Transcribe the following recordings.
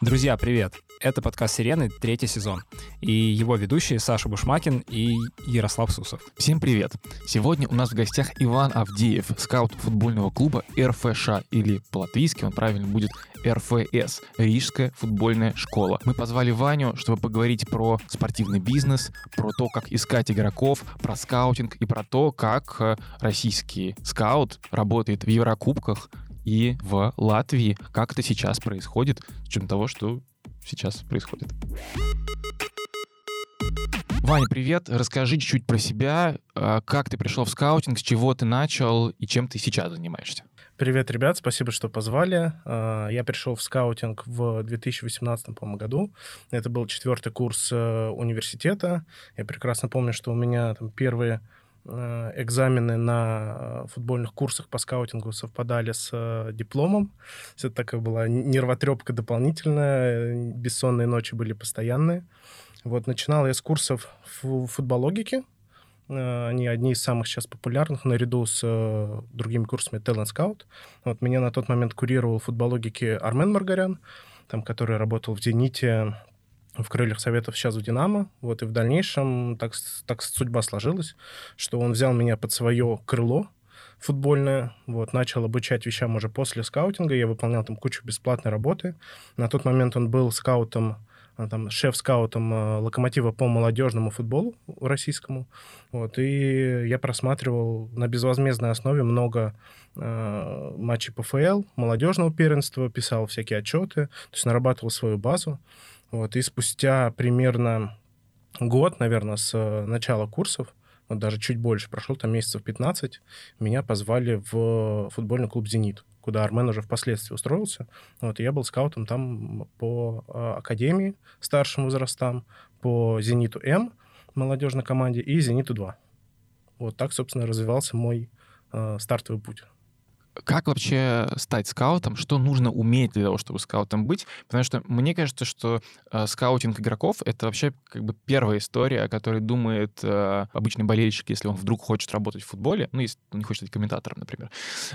Друзья, привет! Это подкаст «Сирены», третий сезон. И его ведущие Саша Бушмакин и Ярослав Сусов. Всем привет! Сегодня у нас в гостях Иван Авдеев, скаут футбольного клуба РФШ, или по-латвийски он правильно будет РФС, Рижская футбольная школа. Мы позвали Ваню, чтобы поговорить про спортивный бизнес, про то, как искать игроков, про скаутинг и про то, как э, российский скаут работает в Еврокубках, и в Латвии. Как это сейчас происходит, с учетом того, что сейчас происходит. Ваня, привет. Расскажи чуть-чуть про себя. А, как ты пришел в скаутинг, с чего ты начал и чем ты сейчас занимаешься? Привет, ребят, спасибо, что позвали. А, я пришел в скаутинг в 2018 году. Это был четвертый курс э, университета. Я прекрасно помню, что у меня там первые экзамены на футбольных курсах по скаутингу совпадали с э, дипломом. Это такая была нервотрепка дополнительная, бессонные ночи были постоянные. Вот, начинал я с курсов футбологики. Э, они одни из самых сейчас популярных, наряду с другими курсами Talent Scout. Вот, меня на тот момент курировал футбологики Армен Маргарян, там, который работал в «Зените», в крыльях Советов, сейчас в «Динамо». Вот, и в дальнейшем так, так судьба сложилась, что он взял меня под свое крыло футбольное, вот, начал обучать вещам уже после скаутинга. Я выполнял там кучу бесплатной работы. На тот момент он был скаутом а, там, шеф-скаутом э, «Локомотива» по молодежному футболу российскому. Вот, и я просматривал на безвозмездной основе много э, матчей ПФЛ, молодежного первенства, писал всякие отчеты, то есть нарабатывал свою базу. Вот, и спустя примерно год, наверное, с э, начала курсов, вот даже чуть больше, прошло там месяцев 15, меня позвали в футбольный клуб «Зенит», куда Армен уже впоследствии устроился. Вот, и я был скаутом там по э, академии старшим возрастам, по «Зениту М», молодежной команде, и «Зениту-2». Вот так, собственно, развивался мой э, стартовый путь. Как вообще стать скаутом? Что нужно уметь для того, чтобы скаутом быть? Потому что мне кажется, что э, скаутинг игроков — это вообще как бы первая история, о которой думает э, обычный болельщик, если он вдруг хочет работать в футболе, ну, если он не хочет быть комментатором, например,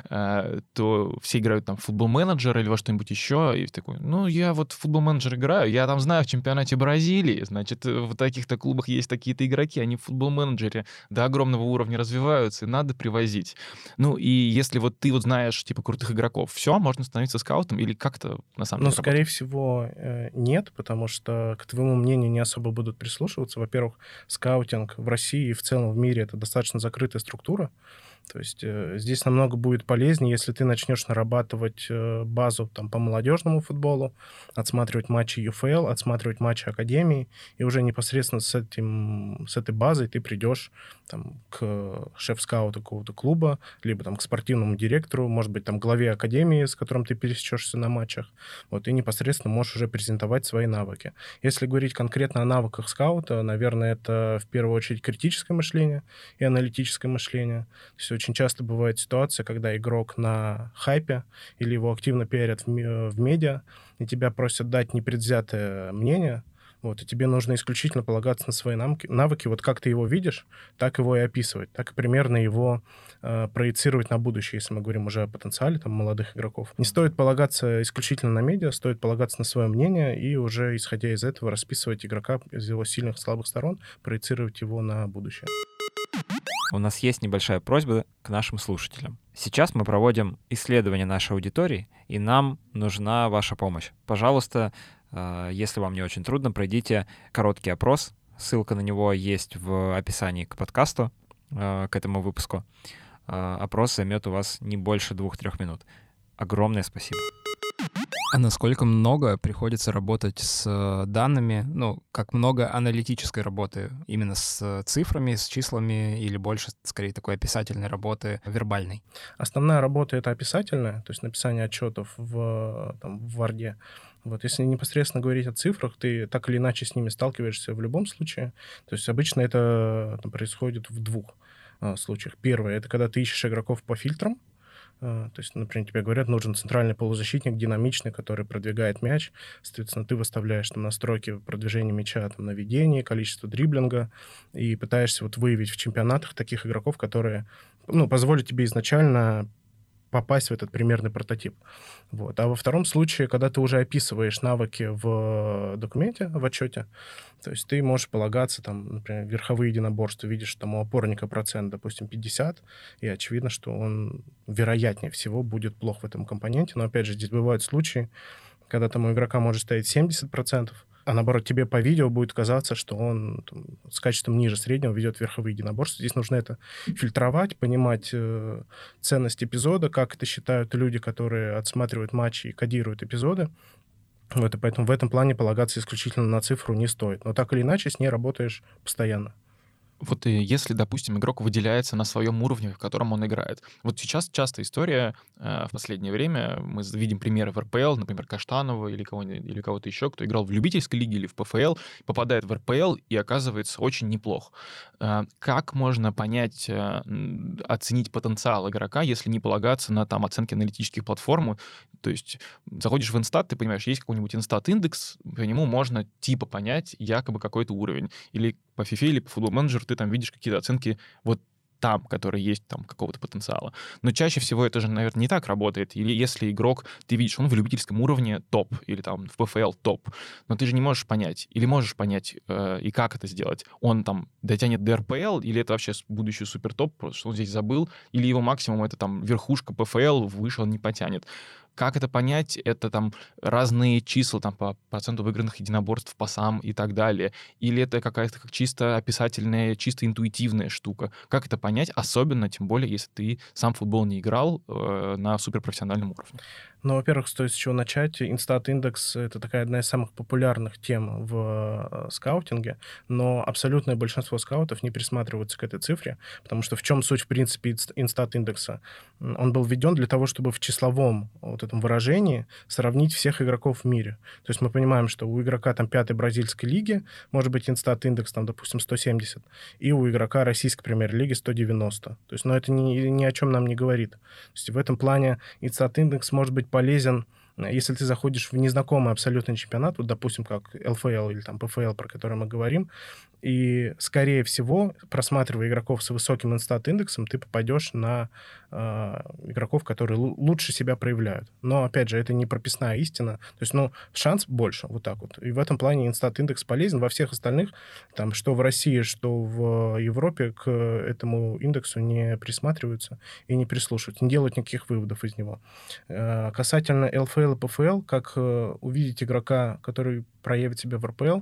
э, то все играют там в футбол-менеджер или во что-нибудь еще, и такой, ну, я вот в футбол-менеджер играю, я там знаю в чемпионате Бразилии, значит, в таких-то клубах есть такие-то игроки, они в футбол-менеджере до огромного уровня развиваются, и надо привозить. Ну, и если вот ты вот знаешь, знаешь, типа, крутых игроков, все, можно становиться скаутом или как-то на самом ну, деле? Ну, скорее всего, э, нет, потому что к твоему мнению не особо будут прислушиваться. Во-первых, скаутинг в России и в целом в мире это достаточно закрытая структура. То есть э, здесь намного будет полезнее, если ты начнешь нарабатывать э, базу там, по молодежному футболу, отсматривать матчи UFL, отсматривать матчи Академии, и уже непосредственно с, этим, с этой базой ты придешь там, к шеф-скауту какого-то клуба, либо там, к спортивному директору, может быть, там, главе Академии, с которым ты пересечешься на матчах, вот, и непосредственно можешь уже презентовать свои навыки. Если говорить конкретно о навыках скаута, наверное, это в первую очередь критическое мышление и аналитическое мышление. То есть очень часто бывает ситуация, когда игрок на хайпе или его активно пиарят в, в медиа, и тебя просят дать непредвзятое мнение, вот, и тебе нужно исключительно полагаться на свои навыки. навыки. Вот как ты его видишь, так его и описывать, так и примерно его э, проецировать на будущее, если мы говорим уже о потенциале там, молодых игроков. Не стоит полагаться исключительно на медиа, стоит полагаться на свое мнение и уже, исходя из этого, расписывать игрока из его сильных слабых сторон, проецировать его на будущее у нас есть небольшая просьба к нашим слушателям. Сейчас мы проводим исследование нашей аудитории, и нам нужна ваша помощь. Пожалуйста, э, если вам не очень трудно, пройдите короткий опрос. Ссылка на него есть в описании к подкасту, э, к этому выпуску. Э, опрос займет у вас не больше двух-трех минут. Огромное спасибо. А насколько много приходится работать с э, данными, ну, как много аналитической работы, именно с цифрами, с числами, или больше, скорее, такой описательной работы вербальной? Основная работа — это описательная, то есть написание отчетов в, там, в Word. Вот, если непосредственно говорить о цифрах, ты так или иначе с ними сталкиваешься в любом случае. То есть обычно это там, происходит в двух случаях. Первое — это когда ты ищешь игроков по фильтрам, то есть, например, тебе говорят, нужен центральный полузащитник, динамичный, который продвигает мяч. Соответственно, ты выставляешь там настройки продвижения мяча, там, наведение, количество дриблинга, и пытаешься вот выявить в чемпионатах таких игроков, которые ну, позволят тебе изначально попасть в этот примерный прототип. Вот. А во втором случае, когда ты уже описываешь навыки в документе, в отчете, то есть ты можешь полагаться, там, например, верховые единоборства, видишь, там у опорника процент, допустим, 50, и очевидно, что он, вероятнее всего, будет плох в этом компоненте. Но, опять же, здесь бывают случаи, когда там у игрока может стоять 70%, а наоборот, тебе по видео будет казаться, что он там, с качеством ниже среднего ведет верховые единоборства. Здесь нужно это фильтровать, понимать э, ценность эпизода, как это считают люди, которые отсматривают матчи и кодируют эпизоды. Вот, и поэтому в этом плане полагаться исключительно на цифру не стоит. Но так или иначе с ней работаешь постоянно. Вот и если, допустим, игрок выделяется на своем уровне, в котором он играет. Вот сейчас часто история э, в последнее время, мы видим примеры в РПЛ, например, Каштанова или, кого или кого-то еще, кто играл в любительской лиге или в ПФЛ, попадает в РПЛ и оказывается очень неплох. Э, как можно понять, э, оценить потенциал игрока, если не полагаться на там оценки аналитических платформ? То есть заходишь в инстат, ты понимаешь, есть какой-нибудь инстат-индекс, по нему можно типа понять якобы какой-то уровень. Или по FIFA или по футбол менеджеру ты там видишь какие-то оценки вот там, которые есть там какого-то потенциала. Но чаще всего это же, наверное, не так работает. Или если игрок, ты видишь, он в любительском уровне топ, или там в ПФЛ топ, но ты же не можешь понять, или можешь понять, э, и как это сделать. Он там дотянет до РПЛ, или это вообще будущий супер топ, просто что он здесь забыл, или его максимум это там верхушка ПФЛ, выше он не потянет. Как это понять? Это там разные числа там по проценту выигранных единоборств по сам и так далее. Или это какая-то как чисто описательная, чисто интуитивная штука. Как это понять? Особенно, тем более, если ты сам футбол не играл э, на суперпрофессиональном уровне. Ну, во-первых, стоит с чего начать. InStat индекс — это такая одна из самых популярных тем в э, скаутинге, но абсолютное большинство скаутов не присматриваются к этой цифре, потому что в чем суть, в принципе, InStat индекса? Он был введен для того, чтобы в числовом вот этом выражении сравнить всех игроков в мире. То есть мы понимаем, что у игрока там пятой бразильской лиги может быть InStat индекс там, допустим, 170, и у игрока российской премьер-лиги 190. То есть, но это ни, ни о чем нам не говорит. То есть в этом плане инстат индекс может быть полезен, если ты заходишь в незнакомый абсолютный чемпионат, вот, допустим, как ЛФЛ или там ПФЛ, про который мы говорим, и, скорее всего, просматривая игроков с высоким инстат-индексом, ты попадешь на э, игроков, которые лучше себя проявляют. Но, опять же, это не прописная истина. То есть, ну, шанс больше, вот так вот. И в этом плане инстат-индекс полезен. Во всех остальных, там, что в России, что в Европе, к этому индексу не присматриваются и не прислушиваются, не делают никаких выводов из него. Э, касательно ЛФЛ и ПФЛ, как э, увидеть игрока, который проявит себя в РПЛ,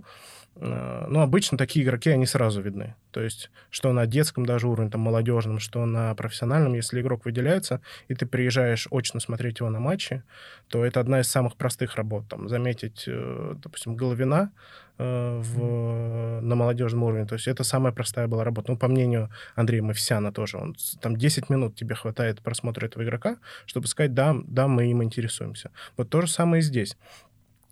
Э, ну, обычно такие игроки, они сразу видны. То есть, что на детском даже уровне, там, молодежном, что на профессиональном, если игрок выделяется, и ты приезжаешь очно смотреть его на матче, то это одна из самых простых работ. Там, заметить, э, допустим, Головина э, в, на молодежном уровне. То есть это самая простая была работа. Ну, по мнению Андрея Мафисяна тоже. Он, там 10 минут тебе хватает просмотра этого игрока, чтобы сказать, да, да, мы им интересуемся. Вот то же самое и здесь.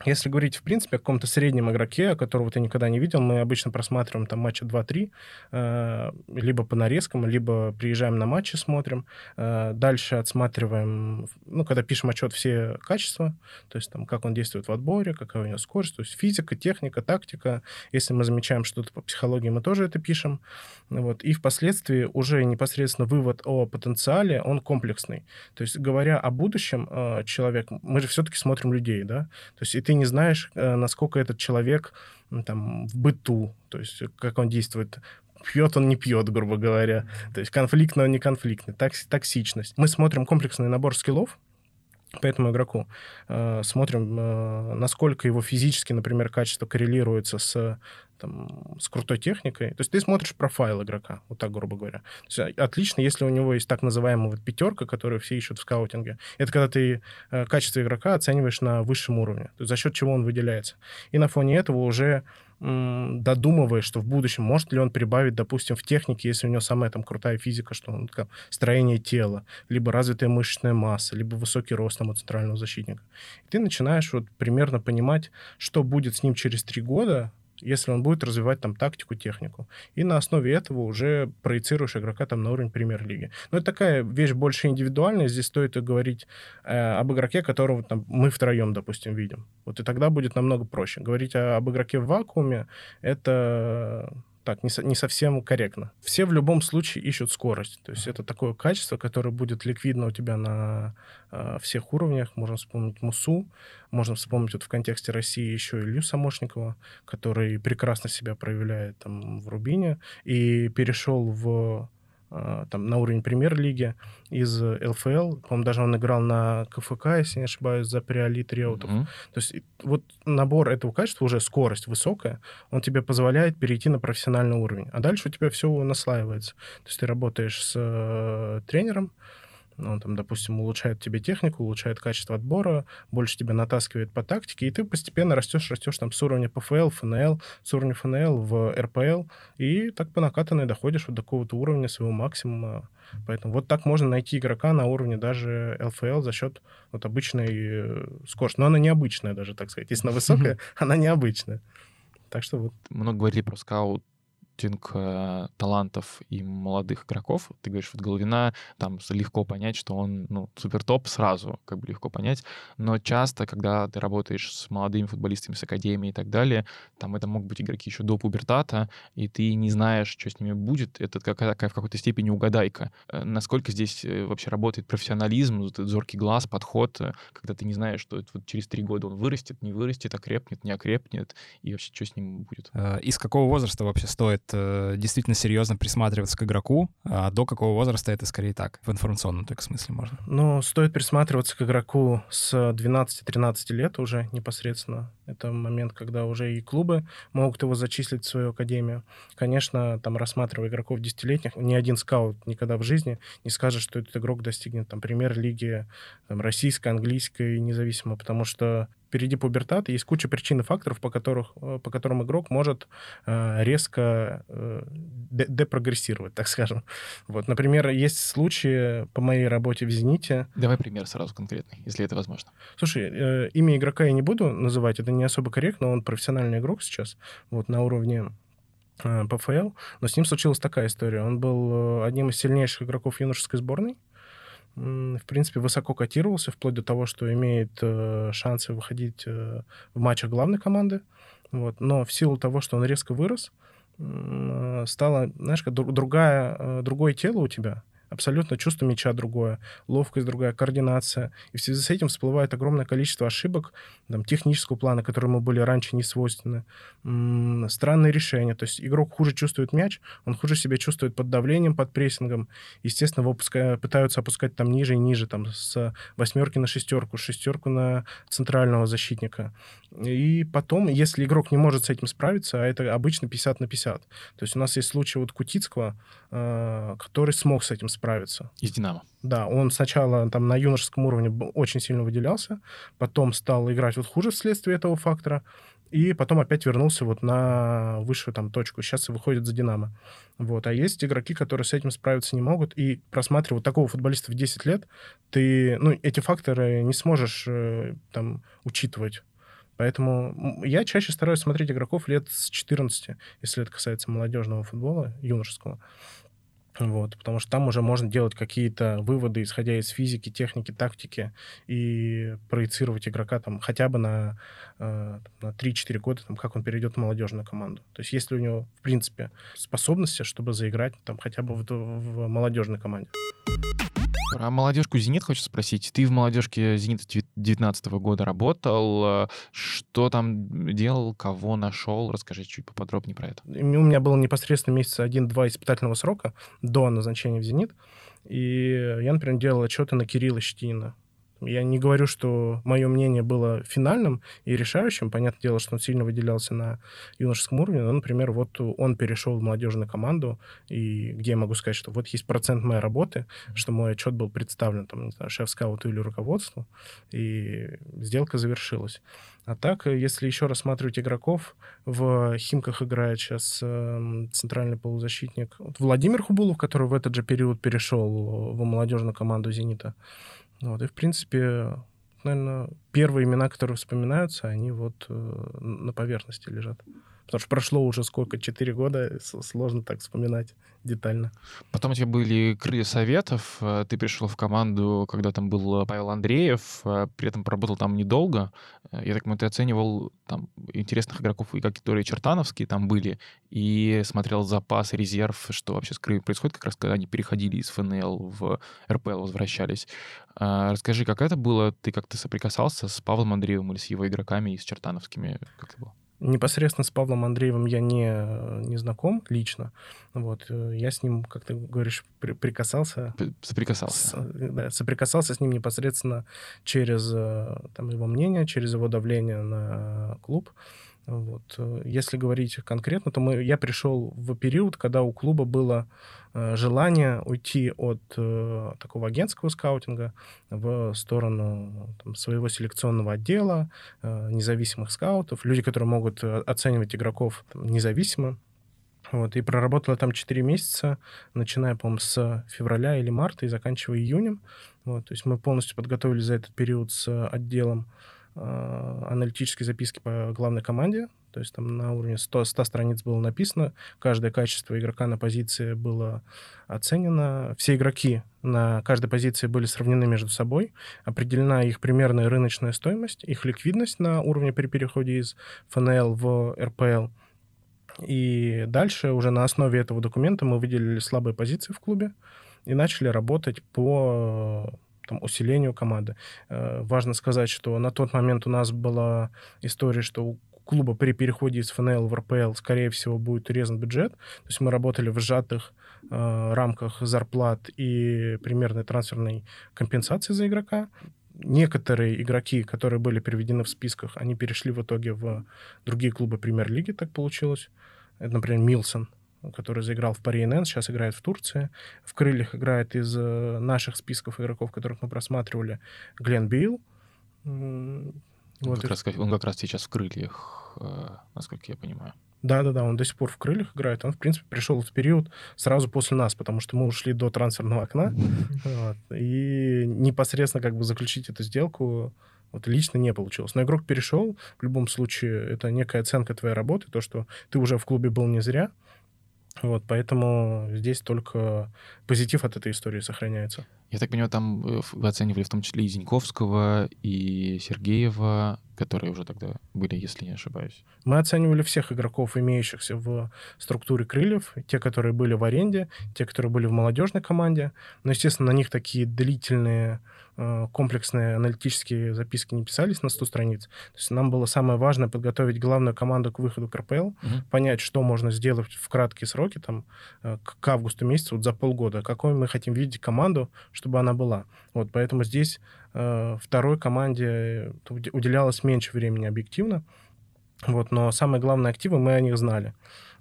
Если говорить, в принципе, о каком-то среднем игроке, которого ты никогда не видел, мы обычно просматриваем там матча 2-3, э, либо по нарезкам, либо приезжаем на матчи, смотрим. Э, дальше отсматриваем, ну, когда пишем отчет, все качества, то есть там, как он действует в отборе, какая у него скорость, то есть физика, техника, тактика. Если мы замечаем что-то по психологии, мы тоже это пишем. Вот. И впоследствии уже непосредственно вывод о потенциале, он комплексный. То есть, говоря о будущем э, человека, мы же все-таки смотрим людей, да, то есть ты не знаешь, э, насколько этот человек там, в быту, то есть как он действует пьет он, не пьет, грубо говоря. То есть конфликтный он не конфликтный. Токс токсичность. Мы смотрим комплексный набор скиллов, по этому игроку. Э, смотрим, э, насколько его физически, например, качество коррелируется с там, с крутой техникой. То есть ты смотришь профайл игрока, вот так, грубо говоря. То есть, отлично, если у него есть так называемая вот пятерка, которую все ищут в скаутинге. Это когда ты э, качество игрока оцениваешь на высшем уровне, то есть за счет чего он выделяется. И на фоне этого уже додумываешь, что в будущем может ли он прибавить, допустим, в технике, если у него самая там крутая физика, что он как, строение тела, либо развитая мышечная масса, либо высокий рост там, у центрального защитника. И ты начинаешь вот примерно понимать, что будет с ним через три года, если он будет развивать там тактику, технику. И на основе этого уже проецируешь игрока там на уровень премьер-лиги. Но это такая вещь больше индивидуальная. Здесь стоит говорить э, об игроке, которого там мы втроем, допустим, видим. Вот и тогда будет намного проще. Говорить о, об игроке в вакууме — это так, не, со, не совсем корректно. Все в любом случае ищут скорость. То есть это такое качество, которое будет ликвидно у тебя на э, всех уровнях. Можно вспомнить Мусу, можно вспомнить вот в контексте России еще Илью Самошникова, который прекрасно себя проявляет там в Рубине и перешел в там, на уровень премьер-лиги из ЛФЛ. По-моему, даже он играл на КФК, если не ошибаюсь, за приолит Реутов. Mm-hmm. То есть вот набор этого качества, уже скорость высокая, он тебе позволяет перейти на профессиональный уровень. А дальше у тебя все наслаивается. То есть ты работаешь с э, тренером, он там, допустим, улучшает тебе технику, улучшает качество отбора, больше тебя натаскивает по тактике, и ты постепенно растешь, растешь там с уровня ПФЛ, ФНЛ, с уровня ФНЛ в РПЛ, и так по накатанной доходишь вот до какого-то уровня своего максимума. Поэтому вот так можно найти игрока на уровне даже ЛФЛ за счет вот обычной э, скорости. Но она необычная даже, так сказать. Если она высокая, она необычная. Так что вот. Много говорили про скаут скаутинг э, талантов и молодых игроков. Ты говоришь, вот Головина, там легко понять, что он, ну, супер топ сразу, как бы легко понять. Но часто, когда ты работаешь с молодыми футболистами с академией и так далее, там это могут быть игроки еще до пубертата, и ты не знаешь, что с ними будет. Это какая такая в какой-то степени угадайка. Э, насколько здесь э, вообще работает профессионализм, этот зоркий глаз, подход, когда ты не знаешь, что вот через три года он вырастет, не вырастет, окрепнет, не окрепнет, и вообще что с ним будет. Из какого возраста вообще стоит э, действительно серьезно присматриваться к игроку, а до какого возраста это скорее так, в информационном только смысле можно? Ну, стоит присматриваться к игроку с 12-13 лет уже непосредственно. Это момент, когда уже и клубы могут его зачислить в свою академию. Конечно, там рассматривая игроков десятилетних, ни один скаут никогда в жизни не скажет, что этот игрок достигнет там премьер-лиги там, российской, английской, независимо, потому что впереди пубертат, есть куча причин и факторов, по, которых, э, по которым игрок может э, резко э, депрогрессировать, так скажем. Вот, например, есть случаи по моей работе в «Зените». Давай пример сразу конкретный, если это возможно. Слушай, имя игрока я не буду называть, это не особо корректно, он профессиональный игрок сейчас, вот, на уровне ПФЛ, но с ним случилась такая история. Он был одним из сильнейших игроков юношеской сборной, в принципе, высоко котировался, вплоть до того, что имеет э, шансы выходить э, в матчах главной команды. Вот. Но в силу того, что он резко вырос, э, стало, знаешь, как другая, э, другое тело у тебя, абсолютно чувство мяча другое, ловкость другая, координация. И в связи с этим всплывает огромное количество ошибок там, технического плана, которые ему были раньше не свойственны. Странные решения. То есть игрок хуже чувствует мяч, он хуже себя чувствует под давлением, под прессингом. Естественно, его пытаются опускать там ниже и ниже, там с восьмерки на шестерку, шестерку на центрального защитника. И потом, если игрок не может с этим справиться, а это обычно 50 на 50. То есть у нас есть случай вот Кутицкого, э, который смог с этим справиться. Из «Динамо». Да, он сначала там на юношеском уровне очень сильно выделялся, потом стал играть вот хуже вследствие этого фактора, и потом опять вернулся вот на высшую там точку. Сейчас выходит за «Динамо». Вот. А есть игроки, которые с этим справиться не могут, и просматривая вот такого футболиста в 10 лет, ты, ну, эти факторы не сможешь э, там учитывать. Поэтому я чаще стараюсь смотреть игроков лет с 14, если это касается молодежного футбола, юношеского. Вот, потому что там уже можно делать какие-то выводы, исходя из физики, техники, тактики, и проецировать игрока там хотя бы на, э, на 3-4 года, там, как он перейдет в молодежную команду. То есть есть ли у него, в принципе, способности, чтобы заиграть там хотя бы в, в молодежной команде. Про молодежку «Зенит» хочу спросить. Ты в молодежке «Зенита» 2019 года работал. Что там делал, кого нашел? Расскажи чуть поподробнее про это. У меня было непосредственно месяца один-два испытательного срока до назначения в «Зенит». И я, например, делал отчеты на Кирилла Щетинина. Я не говорю, что мое мнение было финальным и решающим. Понятное дело, что он сильно выделялся на юношеском уровне. Но, например, вот он перешел в молодежную команду, и где я могу сказать, что вот есть процент моей работы, что мой отчет был представлен, там, не знаю, шеф-скауту или руководству, и сделка завершилась. А так, если еще рассматривать игроков, в Химках играет сейчас э, центральный полузащитник Владимир Хубулов, который в этот же период перешел в молодежную команду «Зенита». Вот, и, в принципе, наверное, первые имена, которые вспоминаются, они вот э, на поверхности лежат. Потому что прошло уже сколько, 4 года, сложно так вспоминать детально. Потом у тебя были крылья советов, э, ты пришел в команду, когда там был Павел Андреев, э, при этом поработал там недолго. Э, я так понимаю, ты оценивал там интересных игроков, и которые чертановские там были, и смотрел запас, резерв, что вообще с крыльями происходит, как раз когда они переходили из ФНЛ в РПЛ, возвращались. Расскажи, как это было? Ты как-то соприкасался с Павлом Андреевым или с его игроками и с чертановскими? Как это было? Непосредственно с Павлом Андреевым я не, не знаком лично. Вот. Э, я с ним, как ты говоришь, при, прикасался. Соприкасался. С, да, соприкасался с ним непосредственно через э, там, его мнение, через его давление на клуб. Вот. Э, если говорить конкретно, то мы, я пришел в период, когда у клуба было э, желание уйти от э, такого агентского скаутинга в сторону там, своего селекционного отдела, э, независимых скаутов, люди, которые могут э, оценивать игроков там, независимо. Вот, и проработала там 4 месяца, начиная, по-моему, с февраля или марта и заканчивая июнем. Вот, то есть мы полностью подготовили за этот период с отделом Э, аналитические записки по главной команде, то есть там на уровне 100, 100 страниц было написано, каждое качество игрока на позиции было оценено, все игроки на каждой позиции были сравнены между собой, определена их примерная рыночная стоимость, их ликвидность на уровне при переходе из ФНЛ в РПЛ, и дальше уже на основе этого документа мы выделили слабые позиции в клубе и начали работать по там, усилению команды. Э, важно сказать, что на тот момент у нас была история, что у клуба при переходе из ФНЛ в РПЛ, скорее всего, будет урезан бюджет. То есть мы работали в сжатых э, рамках зарплат и примерной трансферной компенсации за игрока. Некоторые игроки, которые были переведены в списках, они перешли в итоге в другие клубы премьер-лиги, так получилось. Это, например, Милсон который заиграл в Пари НН, сейчас играет в Турции. В крыльях играет из э, наших списков игроков, которых мы просматривали, Глен Билл. Он, вот как раз, он как раз сейчас в крыльях, э, насколько я понимаю. Да-да-да, он до сих пор в крыльях играет. Он, в принципе, пришел в период сразу после нас, потому что мы ушли до трансферного окна. Вот, и непосредственно как бы заключить эту сделку вот лично не получилось. Но игрок перешел. В любом случае, это некая оценка твоей работы, то, что ты уже в клубе был не зря. Вот, поэтому здесь только позитив от этой истории сохраняется. Я так понимаю, там э, вы оценивали в том числе и Зиньковского, и Сергеева, которые уже тогда были, если не ошибаюсь. Мы оценивали всех игроков, имеющихся в структуре крыльев, те, которые были в аренде, те, которые были в молодежной команде. Но, естественно, на них такие длительные Э, комплексные аналитические записки не писались на 100 страниц. То есть нам было самое важное подготовить главную команду к выходу к РПЛ, угу. понять, что можно сделать в краткие сроки, там, э, к августу месяцу, вот за полгода, какой мы хотим видеть команду, чтобы она была. Вот, поэтому здесь э, второй команде уделялось меньше времени объективно, вот, но самые главные активы, мы о них знали.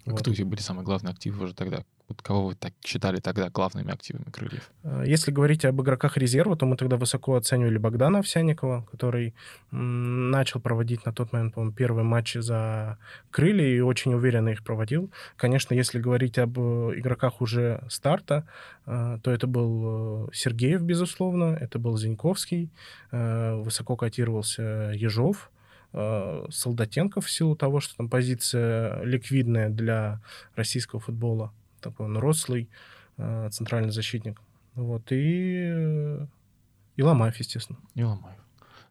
А вот. Кто у тебя были самые главные активы уже тогда? Вот кого вы так считали тогда главными активами крыльев? Э, если говорить об игроках резерва, то мы тогда высоко оценивали Богдана Овсяникова, который начал проводить на тот момент, по-моему, первые матчи за крылья и очень уверенно их проводил. Конечно, если говорить об э, игроках уже старта, э, то это был Сергеев, безусловно, это был Зиньковский, высоко котировался Ежов, Солдатенков в силу того, что там позиция ликвидная для российского футбола такой он рослый э, центральный защитник. Вот, и, и Ломаев, естественно. И Ломаев.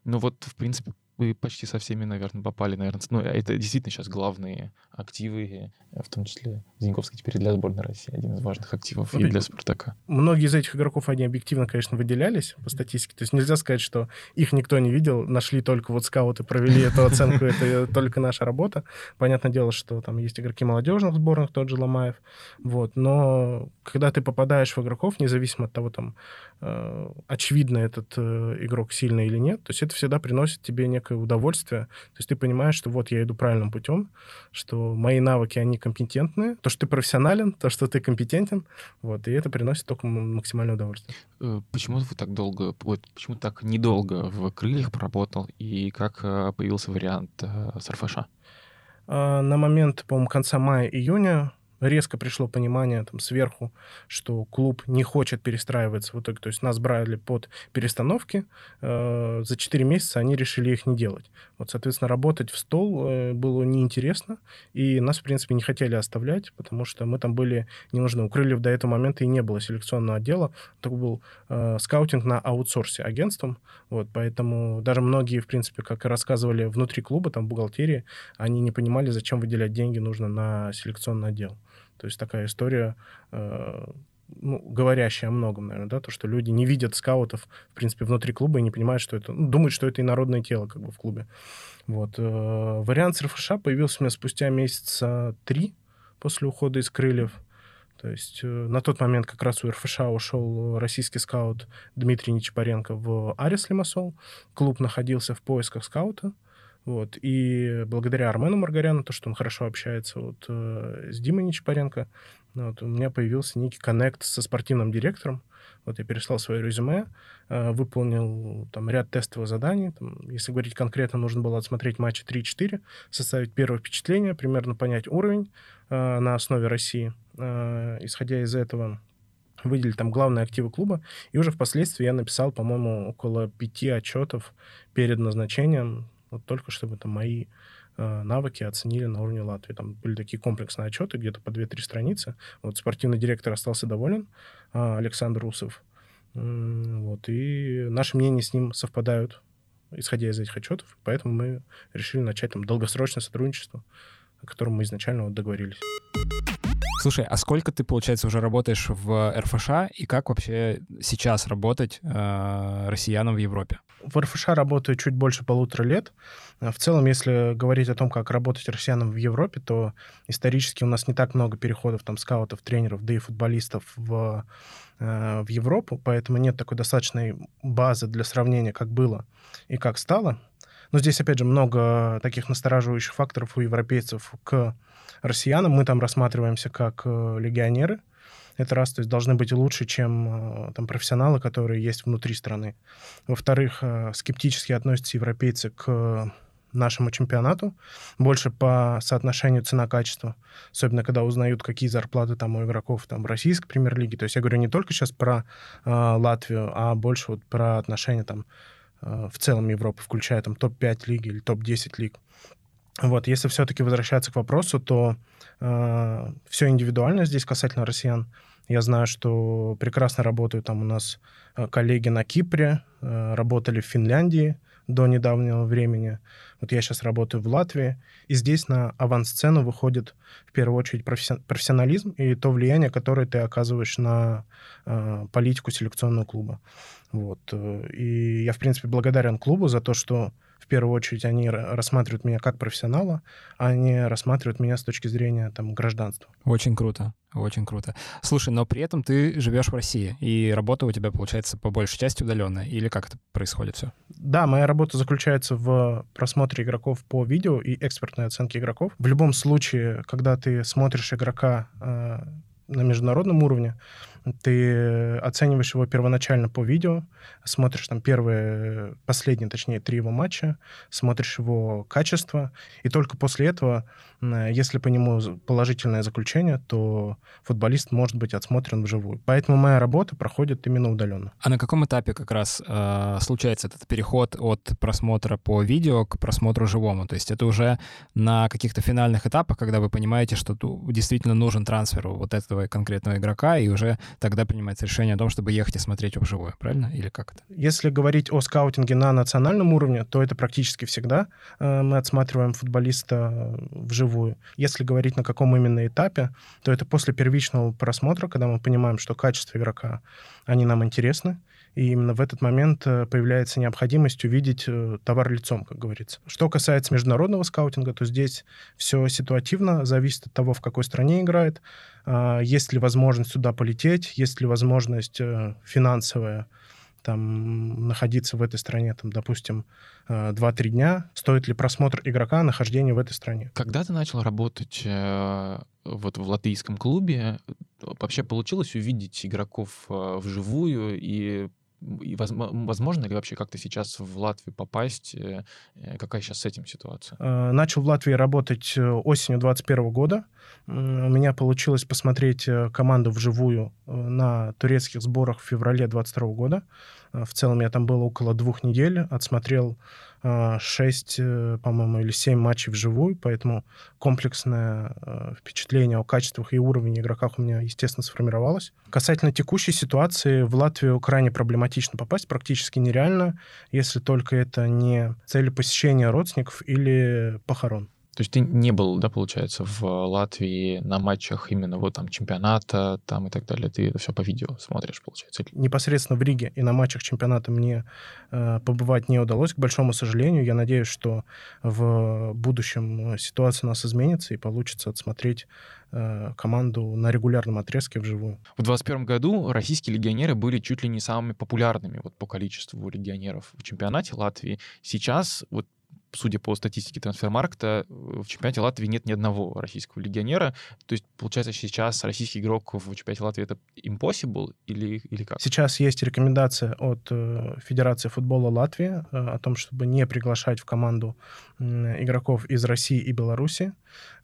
Ну вот, в принципе, вы почти со всеми, наверное, попали, наверное. Ну, это действительно сейчас главные активы, в том числе Зиньковский теперь для сборной России, один из важных активов вот и для Спартака. Многие из этих игроков, они объективно, конечно, выделялись по статистике. То есть нельзя сказать, что их никто не видел, нашли только вот скауты, провели эту оценку, это только наша работа. Понятное дело, что там есть игроки молодежных сборных, тот же Ломаев. Вот. Но когда ты попадаешь в игроков, независимо от того, там, э, очевидно этот э, игрок сильный или нет, то есть это всегда приносит тебе некое удовольствие. То есть ты понимаешь, что вот я иду правильным путем, что мои навыки, они компетентные, то, что ты профессионален, то, что ты компетентен, вот, и это приносит только максимальное удовольствие. Э, почему вы так долго, вот, почему так недолго в крыльях поработал, и как появился вариант с РФШ? На момент, по-моему, конца мая-июня резко пришло понимание там сверху, что клуб не хочет перестраиваться в итоге. То есть нас брали под перестановки. Э, за 4 месяца они решили их не делать. Вот, соответственно, работать в стол э, было неинтересно, и нас, в принципе, не хотели оставлять, потому что мы там были не нужны. У Крыльев до этого момента и не было селекционного отдела. Это был э, скаутинг на аутсорсе агентством. Вот, поэтому даже многие, в принципе, как и рассказывали внутри клуба, там, в бухгалтерии, они не понимали, зачем выделять деньги нужно на селекционный отдел. То есть такая история, э, ну, говорящая о многом, наверное, да, то, что люди не видят скаутов, в принципе, внутри клуба и не понимают, что это, ну, думают, что это инородное тело, как бы, в клубе. Вот. Э, вариант с РФШ появился у меня спустя месяца три после ухода из крыльев. То есть э, на тот момент как раз у РФШ ушел российский скаут Дмитрий Нечапаренко в Арис Лимассол. Клуб находился в поисках скаута. Вот. И благодаря Армену Маргаряну, то, что он хорошо общается вот, э, с Димой Нечапаренко, вот, у меня появился некий коннект со спортивным директором. Вот я переслал свое резюме, э, выполнил там ряд тестовых заданий. Там, если говорить конкретно, нужно было отсмотреть матчи 3-4, составить первое впечатление, примерно понять уровень э, на основе России. Э, исходя из этого, выделить там главные активы клуба. И уже впоследствии я написал, по-моему, около пяти отчетов перед назначением вот только чтобы там мои э, навыки оценили на уровне Латвии. Там были такие комплексные отчеты, где-то по 2-3 страницы. Вот спортивный директор остался доволен, э, Александр Усов. Э, вот, и наши мнения с ним совпадают, исходя из этих отчетов. Поэтому мы решили начать там долгосрочное сотрудничество, о котором мы изначально вот договорились. Слушай, а сколько ты, получается, уже работаешь в РФШ, и как вообще сейчас работать э, россиянам в Европе? В РФШ работаю чуть больше полутора лет. В целом, если говорить о том, как работать россиянам в Европе, то исторически у нас не так много переходов там скаутов, тренеров, да и футболистов в, э, в Европу, поэтому нет такой достаточной базы для сравнения, как было и как стало. Но здесь, опять же, много таких настораживающих факторов у европейцев к россиянам. Мы там рассматриваемся как э, легионеры. Это раз, то есть должны быть лучше, чем э, там профессионалы, которые есть внутри страны. Во-вторых, э, скептически относятся европейцы к нашему чемпионату, больше по соотношению цена-качество, особенно когда узнают, какие зарплаты там у игроков там в российской премьер-лиге. То есть я говорю не только сейчас про э, Латвию, а больше вот про отношения там э, в целом Европы, включая там топ-5 лиги или топ-10 лиг. Вот, если все-таки возвращаться к вопросу, то э, все индивидуально здесь касательно россиян. Я знаю, что прекрасно работают там у нас э, коллеги на Кипре, э, работали в Финляндии до недавнего времени. Вот я сейчас работаю в Латвии, и здесь на авансцену выходит в первую очередь профессионализм и то влияние, которое ты оказываешь на э, политику селекционного клуба. Вот. И я, в принципе, благодарен клубу за то, что в первую очередь они рассматривают меня как профессионала, а не рассматривают меня с точки зрения там, гражданства. Очень круто, очень круто. Слушай, но при этом ты живешь в России, и работа у тебя, получается, по большей части удаленная, или как это происходит все? Да, моя работа заключается в просмотре игроков по видео и экспертной оценке игроков. В любом случае, когда ты смотришь игрока э, на международном уровне, ты оцениваешь его первоначально по видео, смотришь там первые, последние, точнее, три его матча, смотришь его качество, и только после этого, если по нему положительное заключение, то футболист может быть отсмотрен вживую. Поэтому моя работа проходит именно удаленно. А на каком этапе как раз э, случается этот переход от просмотра по видео к просмотру живому? То есть это уже на каких-то финальных этапах, когда вы понимаете, что действительно нужен трансфер вот этого конкретного игрока, и уже тогда принимается решение о том, чтобы ехать и смотреть его вживую, правильно? Или как это? Если говорить о скаутинге на национальном уровне, то это практически всегда э, мы отсматриваем футболиста вживую. Если говорить на каком именно этапе, то это после первичного просмотра, когда мы понимаем, что качество игрока, они нам интересны, и именно в этот момент э, появляется необходимость увидеть э, товар лицом, как говорится. Что касается международного скаутинга, то здесь все ситуативно, зависит от того, в какой стране играет, а, есть ли возможность туда полететь, есть ли возможность э, финансовая там, находиться в этой стране, там, допустим, 2-3 дня, стоит ли просмотр игрока нахождение в этой стране. Когда ты начал работать э, вот в латвийском клубе, вообще получилось увидеть игроков э, вживую и и возможно ли вообще как-то сейчас в Латвию попасть? Э, э, какая сейчас с этим ситуация? Э, начал в Латвии работать осенью 2021 года. У меня получилось посмотреть команду вживую на турецких сборах в феврале 2022 года. В целом я там был около двух недель, отсмотрел 6, э, по-моему, или 7 матчей вживую, поэтому комплексное э, впечатление о качествах и уровне игроках у меня, естественно, сформировалось. Касательно текущей ситуации, в Латвию крайне проблематично попасть, практически нереально, если только это не цели посещения родственников или похорон. То есть ты не был, да, получается, в Латвии на матчах именно вот там чемпионата там и так далее. Ты это все по видео смотришь, получается? Непосредственно в Риге и на матчах чемпионата мне э, побывать не удалось, к большому сожалению. Я надеюсь, что в будущем ситуация у нас изменится и получится отсмотреть э, команду на регулярном отрезке вживую. В 2021 году российские легионеры были чуть ли не самыми популярными вот по количеству легионеров в чемпионате Латвии. Сейчас вот судя по статистике трансфермаркта, в чемпионате Латвии нет ни одного российского легионера. То есть, получается, сейчас российский игрок в чемпионате Латвии это impossible или, или как? Сейчас есть рекомендация от э, Федерации футбола Латвии э, о том, чтобы не приглашать в команду игроков из России и Беларуси.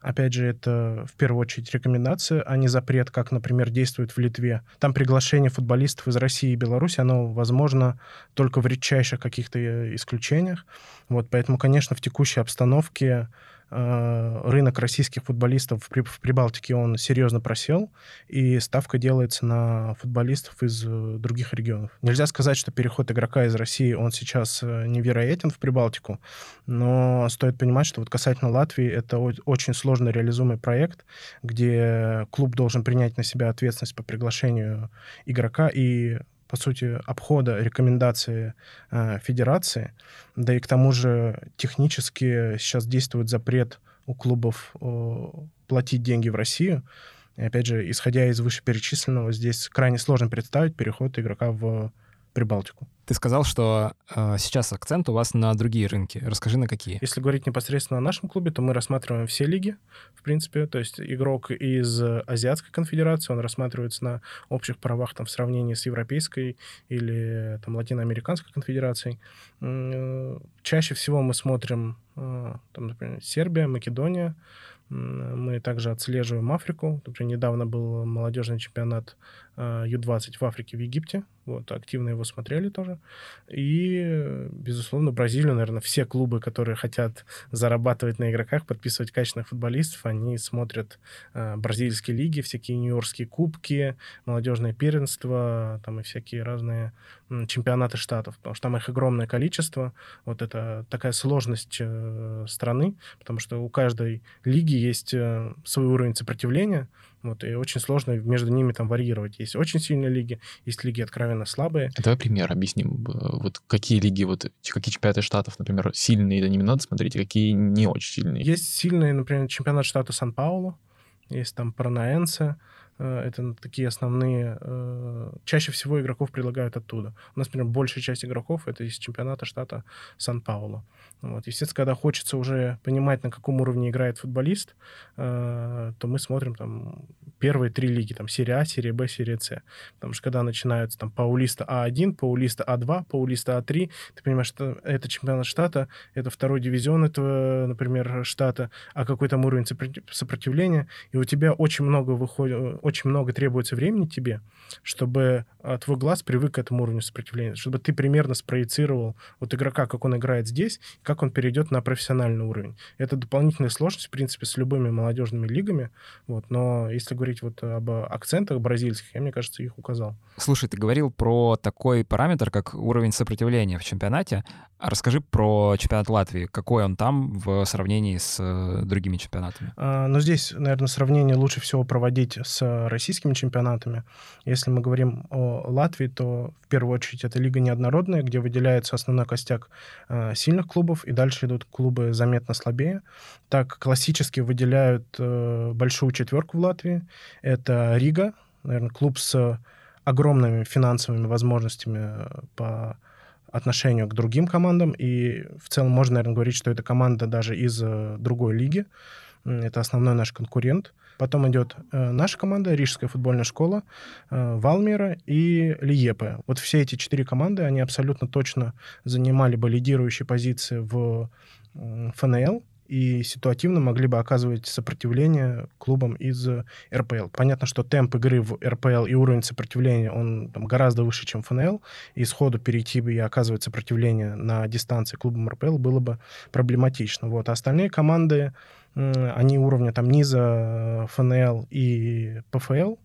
Опять же, это в первую очередь рекомендация, а не запрет, как, например, действует в Литве. Там приглашение футболистов из России и Беларуси, оно возможно только в редчайших каких-то э, исключениях. Вот, поэтому, конечно, в текущей обстановке рынок российских футболистов в Прибалтике, он серьезно просел, и ставка делается на футболистов из э, других регионов. Нельзя сказать, что переход игрока из России, он сейчас э, невероятен в Прибалтику, но стоит понимать, что вот касательно Латвии, это очень сложно реализуемый проект, где клуб должен принять на себя ответственность по приглашению игрока и по сути, обхода рекомендации э, федерации. Да и к тому же технически сейчас действует запрет у клубов э, платить деньги в Россию. И опять же, исходя из вышеперечисленного, здесь крайне сложно представить переход игрока в Прибалтику. Ты сказал, что э, сейчас акцент у вас на другие рынки. Расскажи, на какие. Если говорить непосредственно о нашем клубе, то мы рассматриваем все лиги, в принципе. То есть игрок из Азиатской конфедерации, он рассматривается на общих правах там, в сравнении с Европейской или там, Латиноамериканской конфедерацией. Чаще всего мы смотрим, э, там, например, Сербия, Македония, мы также отслеживаем Африку. Например, недавно был молодежный чемпионат Ю-20 в Африке, в Египте. Вот, активно его смотрели тоже. И, безусловно, Бразилию, наверное, все клубы, которые хотят зарабатывать на игроках, подписывать качественных футболистов, они смотрят э, бразильские лиги, всякие нью-йоркские кубки, молодежное первенство, там и всякие разные э, чемпионаты штатов, потому что там их огромное количество. Вот это такая сложность э, страны, потому что у каждой лиги есть э, свой уровень сопротивления, вот, и очень сложно между ними там варьировать. Есть очень сильные лиги, есть лиги откровенно слабые. Давай пример объясним. Вот какие лиги, вот какие чемпионаты штатов, например, сильные, да не надо смотреть, а какие не очень сильные? Есть сильные, например, чемпионат штата Сан-Пауло, есть там Паранаэнсе, это такие основные... Э, чаще всего игроков предлагают оттуда. У нас, например, большая часть игроков — это из чемпионата штата Сан-Пауло. Вот. Естественно, когда хочется уже понимать, на каком уровне играет футболист, э, то мы смотрим там первые три лиги, там серия А, серия Б, серия С. Потому что когда начинаются там Паулиста А1, Паулиста А2, Паулиста А3, ты понимаешь, что это чемпионат штата, это второй дивизион этого, например, штата, а какой там уровень сопротивления, и у тебя очень много выходит, очень много требуется времени тебе, чтобы а, твой глаз привык к этому уровню сопротивления, чтобы ты примерно спроецировал вот игрока, как он играет здесь, как он перейдет на профессиональный уровень. Это дополнительная сложность, в принципе, с любыми молодежными лигами, вот, но если говорить вот об акцентах бразильских, я, мне кажется, их указал. Слушай, ты говорил про такой параметр, как уровень сопротивления в чемпионате. А расскажи про чемпионат Латвии. Какой он там в сравнении с э, другими чемпионатами? А, ну, здесь, наверное, сравнение лучше всего проводить с российскими чемпионатами. Если мы говорим о Латвии, то в первую очередь это лига неоднородная, где выделяется основной костяк э, сильных клубов, и дальше идут клубы заметно слабее. Так классически выделяют э, большую четверку в Латвии. Это Рига, наверное, клуб с огромными финансовыми возможностями э, по отношению к другим командам, и в целом можно, наверное, говорить, что это команда даже из э, другой лиги. Это основной наш конкурент. Потом идет э, наша команда, Рижская футбольная школа, э, Валмера и Лиепе. Вот все эти четыре команды, они абсолютно точно занимали бы лидирующие позиции в э, ФНЛ, и ситуативно могли бы оказывать сопротивление клубам из РПЛ. Понятно, что темп игры в РПЛ и уровень сопротивления, он там, гораздо выше, чем ФНЛ, и сходу перейти бы и оказывать сопротивление на дистанции клубам РПЛ было бы проблематично. Вот. А остальные команды, они уровня там низа ФНЛ и ПФЛ,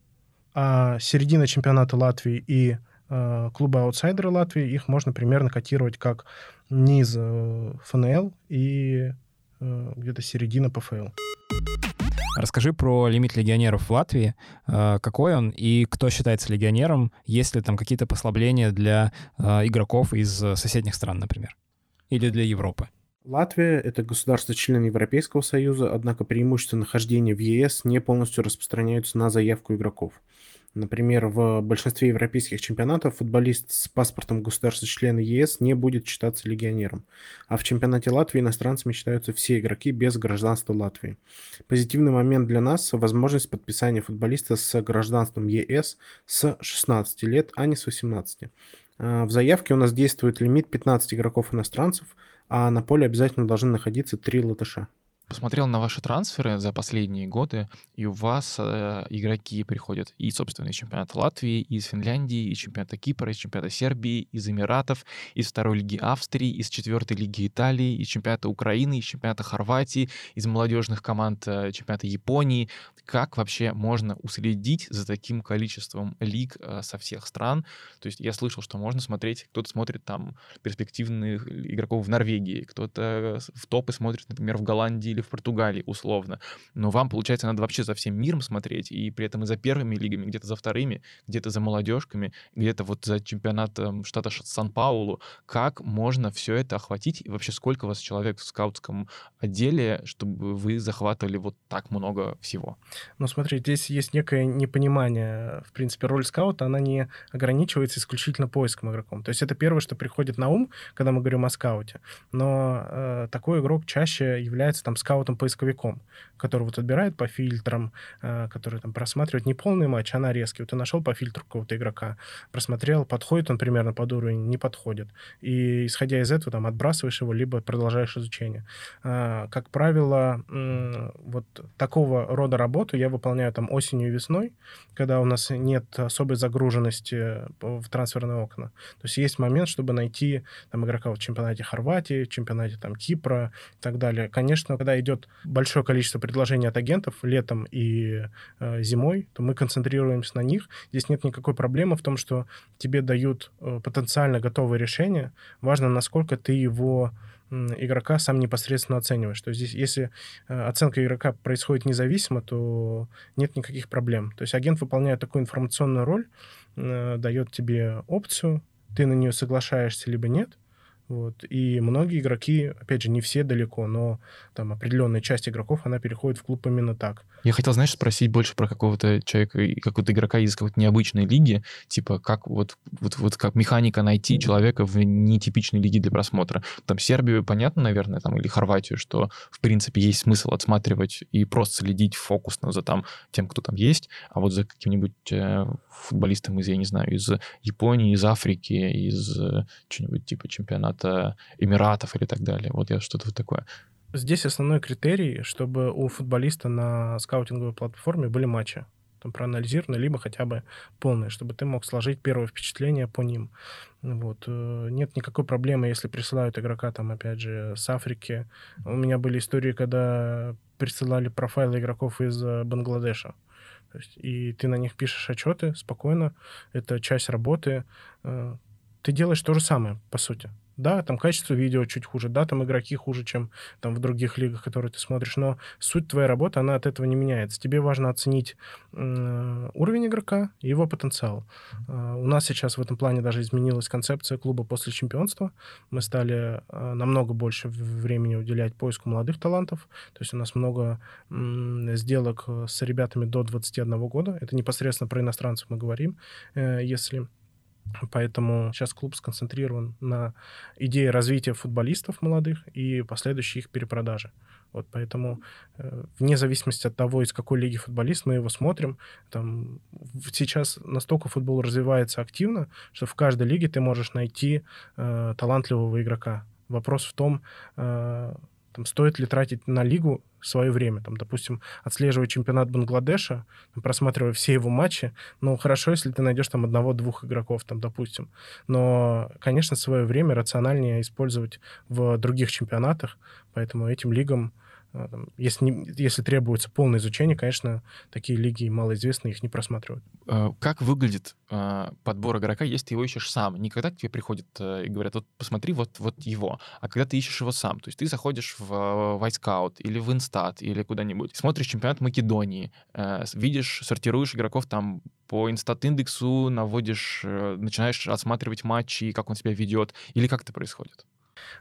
а середина чемпионата Латвии и э, клубы аутсайдеры Латвии, их можно примерно котировать как низ э, ФНЛ и э, где-то середина ПФЛ. Расскажи про лимит легионеров в Латвии. Э, какой он и кто считается легионером? Есть ли там какие-то послабления для э, игроков из соседних стран, например? Или для Европы? Латвия – это государство-член Европейского Союза, однако преимущества нахождения в ЕС не полностью распространяются на заявку игроков. Например, в большинстве европейских чемпионатов футболист с паспортом государства-члена ЕС не будет считаться легионером, а в чемпионате Латвии иностранцами считаются все игроки без гражданства Латвии. Позитивный момент для нас – возможность подписания футболиста с гражданством ЕС с 16 лет, а не с 18. А, в заявке у нас действует лимит 15 игроков-иностранцев – а на поле обязательно должны находиться три латыша. Посмотрел на ваши трансферы за последние годы, и у вас э, игроки приходят и, собственно, из чемпионата Латвии, из Финляндии, из чемпионата Кипра, из чемпионата Сербии, из Эмиратов, из второй лиги Австрии, из четвертой лиги Италии, из чемпионата Украины, из чемпионата Хорватии, из молодежных команд э, чемпионата Японии. Как вообще можно уследить за таким количеством лиг э, со всех стран? То есть я слышал, что можно смотреть, кто-то смотрит там перспективных игроков в Норвегии, кто-то в топы смотрит, например, в Голландии или в Португалии условно. Но вам, получается, надо вообще за всем миром смотреть, и при этом и за первыми лигами, где-то за вторыми, где-то за молодежками, где-то вот за чемпионатом штата Сан-Паулу. Как можно все это охватить? И вообще сколько у вас человек в скаутском отделе, чтобы вы захватывали вот так много всего? Ну, смотри, здесь есть некое непонимание. В принципе, роль скаута, она не ограничивается исключительно поиском игроком. То есть это первое, что приходит на ум, когда мы говорим о скауте. Но э, такой игрок чаще является там скаутом скаутом-поисковиком, который вот отбирает по фильтрам, э, который там просматривает не полный матч, а нарезки. Вот ты нашел по фильтру какого-то игрока, просмотрел, подходит он примерно под уровень, не подходит. И исходя из этого там отбрасываешь его, либо продолжаешь изучение. Э, как правило, вот такого рода работу я выполняю там осенью и весной, когда у нас нет особой загруженности в трансферные окна. То есть есть момент, чтобы найти там игрока в чемпионате Хорватии, в чемпионате там Кипра и так далее. Конечно, когда идет большое количество предложений от агентов летом и э, зимой, то мы концентрируемся на них. Здесь нет никакой проблемы в том, что тебе дают э, потенциально готовое решение. Важно, насколько ты его игрока сам непосредственно оцениваешь. То есть здесь, если э, оценка игрока происходит независимо, то нет никаких проблем. То есть агент выполняет такую информационную роль, э, дает тебе опцию, ты на нее соглашаешься либо нет, вот. И многие игроки, опять же, не все далеко, но там определенная часть игроков, она переходит в клуб именно так. Я хотел, знаешь, спросить больше про какого-то человека, какого-то игрока из какой-то необычной лиги, типа как вот, вот, вот как механика найти человека в нетипичной лиге для просмотра. Там Сербию понятно, наверное, там или Хорватию, что в принципе есть смысл отсматривать и просто следить фокусно за там тем, кто там есть, а вот за каким-нибудь э, футболистом из, я не знаю, из Японии, из Африки, из э, чего-нибудь типа чемпионата чемпионата Эмиратов или так далее. Вот я что-то вот такое. Здесь основной критерий, чтобы у футболиста на скаутинговой платформе были матчи там, проанализированы, либо хотя бы полные, чтобы ты мог сложить первое впечатление по ним. Вот. Э, нет никакой проблемы, если присылают игрока, там, опять же, с Африки. У меня были истории, когда присылали профайлы игроков из э, Бангладеша. И ты на них пишешь отчеты спокойно, это часть работы. Ты делаешь то же самое, по сути. Да, там качество видео чуть хуже, да, там игроки хуже, чем там в других лигах, которые ты смотришь, но суть твоей работы, она от этого не меняется. Тебе важно оценить э, уровень игрока и его потенциал. Э, у нас сейчас в этом плане даже изменилась концепция клуба после чемпионства. Мы стали э, намного больше времени уделять поиску молодых талантов. То есть у нас много э, сделок с ребятами до 21 года. Это непосредственно про иностранцев мы говорим. Э, если Поэтому сейчас клуб сконцентрирован на идее развития футболистов молодых и последующей их перепродажи. Вот поэтому э, вне зависимости от того, из какой лиги футболист, мы его смотрим. Там, сейчас настолько футбол развивается активно, что в каждой лиге ты можешь найти э, талантливого игрока. Вопрос в том, э, там, стоит ли тратить на лигу свое время. Там, допустим, отслеживая чемпионат Бангладеша, просматривая все его матчи, ну, хорошо, если ты найдешь там одного-двух игроков, там, допустим. Но, конечно, свое время рациональнее использовать в других чемпионатах, поэтому этим лигам если, не, если требуется полное изучение, конечно, такие лиги малоизвестные, их не просматривают. А, как выглядит а, подбор игрока, если ты его ищешь сам? Не когда к тебе приходят э, и говорят, вот посмотри вот, вот его, а когда ты ищешь его сам. То есть ты заходишь в Вайскаут или в Инстат или куда-нибудь, смотришь чемпионат Македонии, э, видишь, сортируешь игроков там по инстат-индексу, наводишь, э, начинаешь осматривать матчи, как он себя ведет, или как это происходит?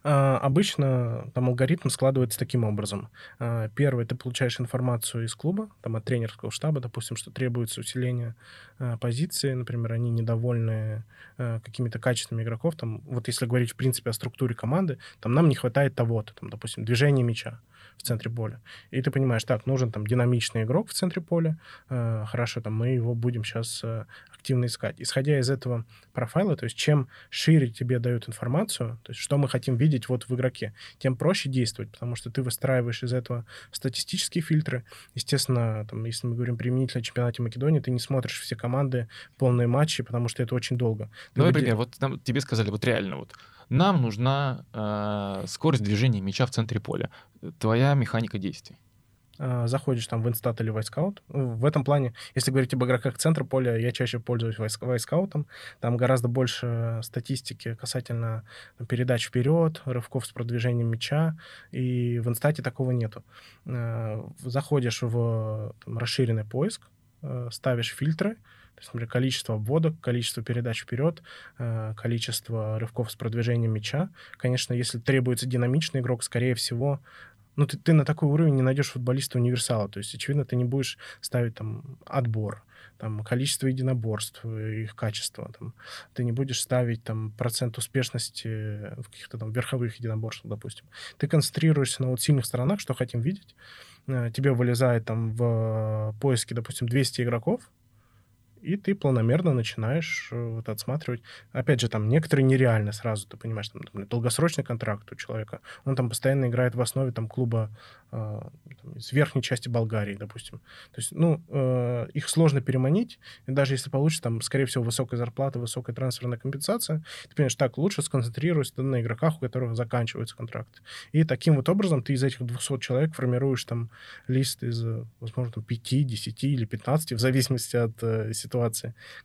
А, обычно там алгоритм складывается таким образом. А, первый, ты получаешь информацию из клуба, там от тренерского штаба, допустим, что требуется усиление а, позиции, например, они недовольны какими-то качествами игроков, там, вот если говорить, в принципе, о структуре команды, там нам не хватает того-то, там, допустим, движения мяча в центре поля. И ты понимаешь, так, нужен там динамичный игрок в центре поля, хорошо, там мы его будем сейчас активно искать. Исходя из этого профайла, то есть чем шире тебе дают информацию, то есть что мы хотим видеть вот в игроке, тем проще действовать, потому что ты выстраиваешь из этого статистические фильтры. Естественно, там, если мы говорим применительно о чемпионате Македонии, ты не смотришь все команды, полные матчи, потому что это очень долго. Давай пример. Вот там, тебе сказали, вот реально вот, нам нужна э, скорость движения мяча в центре поля. Твоя механика действий. А, заходишь там в инстат или вайскаут. В этом плане, если говорить об игроках центра поля, я чаще пользуюсь вайскаутом. Там гораздо больше статистики касательно передач вперед, рывков с продвижением мяча, и в инстате такого нету. А, заходишь в там, расширенный поиск, а, ставишь фильтры, то есть, например, количество обводок, количество передач вперед, количество рывков с продвижением мяча. Конечно, если требуется динамичный игрок, скорее всего, ну, ты, ты на такой уровень не найдешь футболиста-универсала. То есть, очевидно, ты не будешь ставить там отбор, там, количество единоборств, э, их качество. Там. Ты не будешь ставить там процент успешности в каких-то там верховых единоборствах, допустим. Ты концентрируешься на вот сильных сторонах, что хотим видеть. Э, тебе вылезает там в поиске, допустим, 200 игроков, и ты планомерно начинаешь э, вот отсматривать. Опять же, там некоторые нереально сразу, ты понимаешь, там, например, долгосрочный контракт у человека, он там постоянно играет в основе там клуба э, там, из верхней части Болгарии, допустим. То есть, ну, э, их сложно переманить, и даже если получится, там, скорее всего, высокая зарплата, высокая трансферная компенсация, ты понимаешь, так, лучше сконцентрируйся на игроках, у которых заканчивается контракт. И таким вот образом ты из этих 200 человек формируешь там лист из, возможно, там, 5, 10 или 15, в зависимости от э,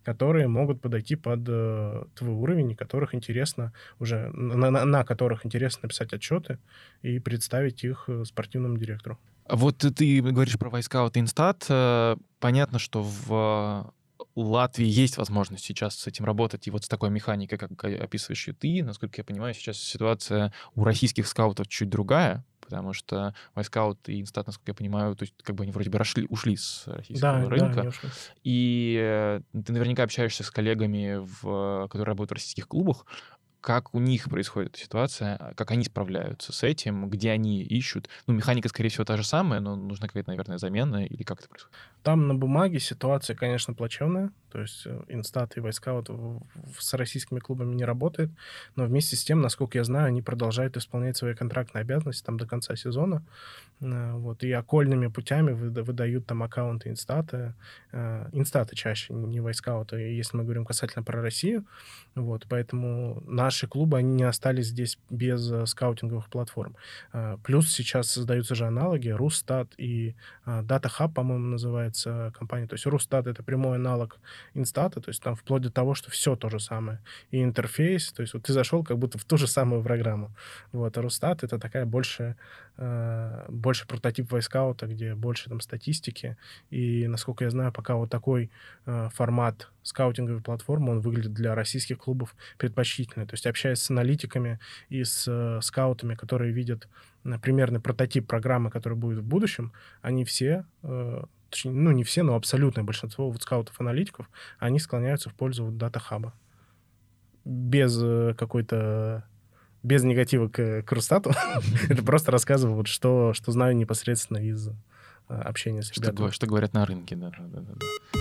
которые могут подойти под э, твой уровень, и которых интересно уже, на, на, на которых интересно написать отчеты и представить их э, спортивному директору. Вот ты говоришь про Wyscout и InStat. Э, понятно, что в Латвии есть возможность сейчас с этим работать, и вот с такой механикой, как описываешь ее ты, насколько я понимаю, сейчас ситуация у российских скаутов чуть другая, потому что Wyscout и InStat, насколько я понимаю, то есть как бы они вроде бы ушли, ушли с российского да, рынка. Да, и э, ты наверняка общаешься с коллегами, в, которые работают в российских клубах, как у них происходит ситуация, а, как они справляются с этим, где они ищут. Ну, механика, скорее всего, та же самая, но нужна какая-то, наверное, замена, или как это происходит? Там на бумаге ситуация, конечно, плачевная. То есть э, инстат и войска вот с российскими клубами не работает, но вместе с тем, насколько я знаю, они продолжают исполнять свои контрактные обязанности там до конца сезона. Э, вот, и окольными путями выдают там аккаунты инстата. Э, инстаты чаще, не войска, вот, если мы говорим касательно про Россию. Вот, поэтому наши клубы, они не остались здесь без скаутинговых платформ. Плюс сейчас создаются же аналоги, Рустат и Data Hub, по-моему, называется компания. То есть Рустат — это прямой аналог Инстата, то есть там вплоть до того, что все то же самое. И интерфейс, то есть вот ты зашел как будто в ту же самую программу. Вот, а Рустат — это такая больше, э, больше прототип вайскаута, где больше там статистики. И, насколько я знаю, пока вот такой э, формат скаутинговой платформы, он выглядит для российских клубов предпочтительно. То есть общаясь с аналитиками и с э, скаутами, которые видят э, примерный прототип программы, которая будет в будущем, они все э, точнее, ну, не все, но абсолютное большинство вот скаутов-аналитиков, они склоняются в пользу вот дата-хаба. без э, какой-то без негатива к, к Рустату. Это просто рассказываю, вот что, что знаю непосредственно из э, общения с Что, ребятами. го- что говорят на рынке, да. да, да, да.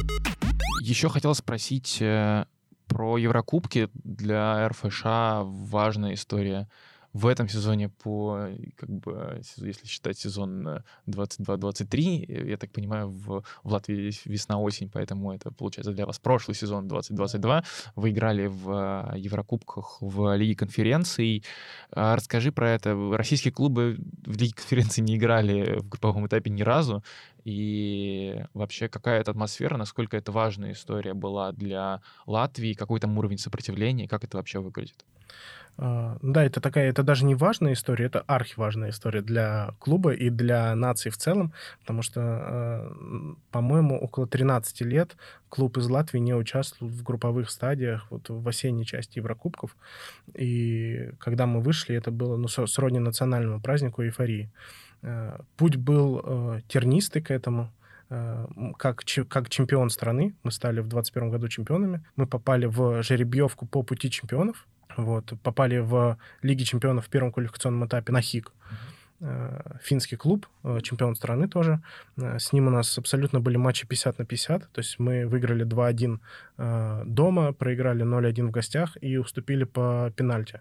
Еще хотел спросить э, про Еврокубки. Для РФШ важная история в этом сезоне по, э, как бы, сезо- если считать сезон э, 22-23, э, я так понимаю, в, в Латвии весна-осень, поэтому это получается для вас прошлый сезон 2022. Вы играли в э, Еврокубках в Лиге конференций. А Расскажи про это. Российские клубы в Лиге конференции не играли в групповом этапе ни разу. И вообще, какая это атмосфера, насколько это важная история была для Латвии, какой там уровень сопротивления, как это вообще выглядит? А, Да, это такая, это даже не важная история, это архиважная история для клуба и для нации в целом, потому что, м, по-моему, около 13 лет клуб из Латвии не участвовал в групповых стадиях, вот в осенней части Еврокубков. И когда мы вышли, это было ну, сродни национальному празднику эйфории. Э, Путь был тернистый к этому. Как, как чемпион страны, мы стали в 2021 году чемпионами, мы попали в жеребьевку по пути чемпионов, вот, попали в Лиге чемпионов в первом квалификационном этапе на ХИК. Э, Финский клуб, э, чемпион страны тоже. Э, С ним у нас абсолютно были матчи 50 на 50. То есть мы выиграли 2-1 э, дома, проиграли 0-1 в гостях и уступили по пенальти.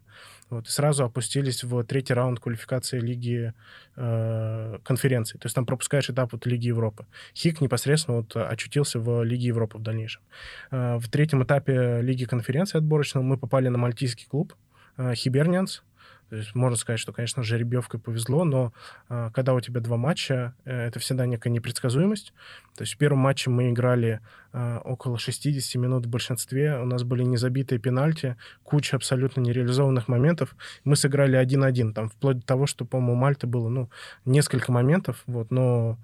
Вот, и сразу опустились в третий раунд квалификации Лиги э, конференции. То есть там пропускаешь этап вот Лиги Европы. ХИК непосредственно вот очутился в Лиге Европы в дальнейшем. Э, В третьем этапе Лиги конференции отборочного мы попали на мальтийский клуб э, Хибернианс. То есть можно сказать, что, конечно, жеребьевкой повезло, но э, когда у тебя два матча, э, это всегда некая непредсказуемость. То есть в первом матче мы играли э, около 60 минут в большинстве, у нас были незабитые пенальти, куча абсолютно нереализованных моментов. Мы сыграли 1-1, там вплоть до того, что, по-моему, у Мальты было, ну, несколько моментов, вот, но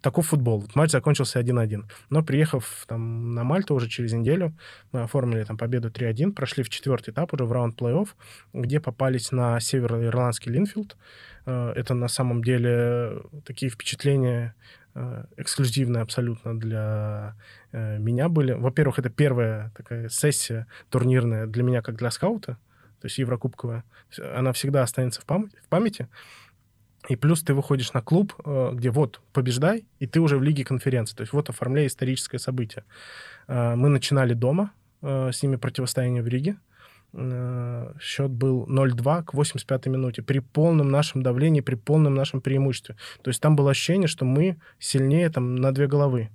таков футбол. Матч закончился 1-1. Но приехав там на Мальту уже через неделю, мы оформили там победу 3-1, прошли в четвертый этап уже в раунд плей-офф, где попались на североирландский Линфилд. Э, Это на самом деле такие впечатления э, эксклюзивные абсолютно для э, меня были. Во-первых, это первая такая сессия турнирная для меня как для скаута, то есть еврокубковая. Она всегда останется в памяти. В памяти. И плюс ты выходишь на клуб, э, где вот побеждай, и ты уже в лиге конференции. То есть вот оформляй историческое событие. Э, Мы начинали дома э, с ними противостояние в Риге. Счет был 0-2 к 85-й минуте. При полном нашем давлении, при полном нашем преимуществе. То есть там было ощущение, что мы сильнее там на две головы.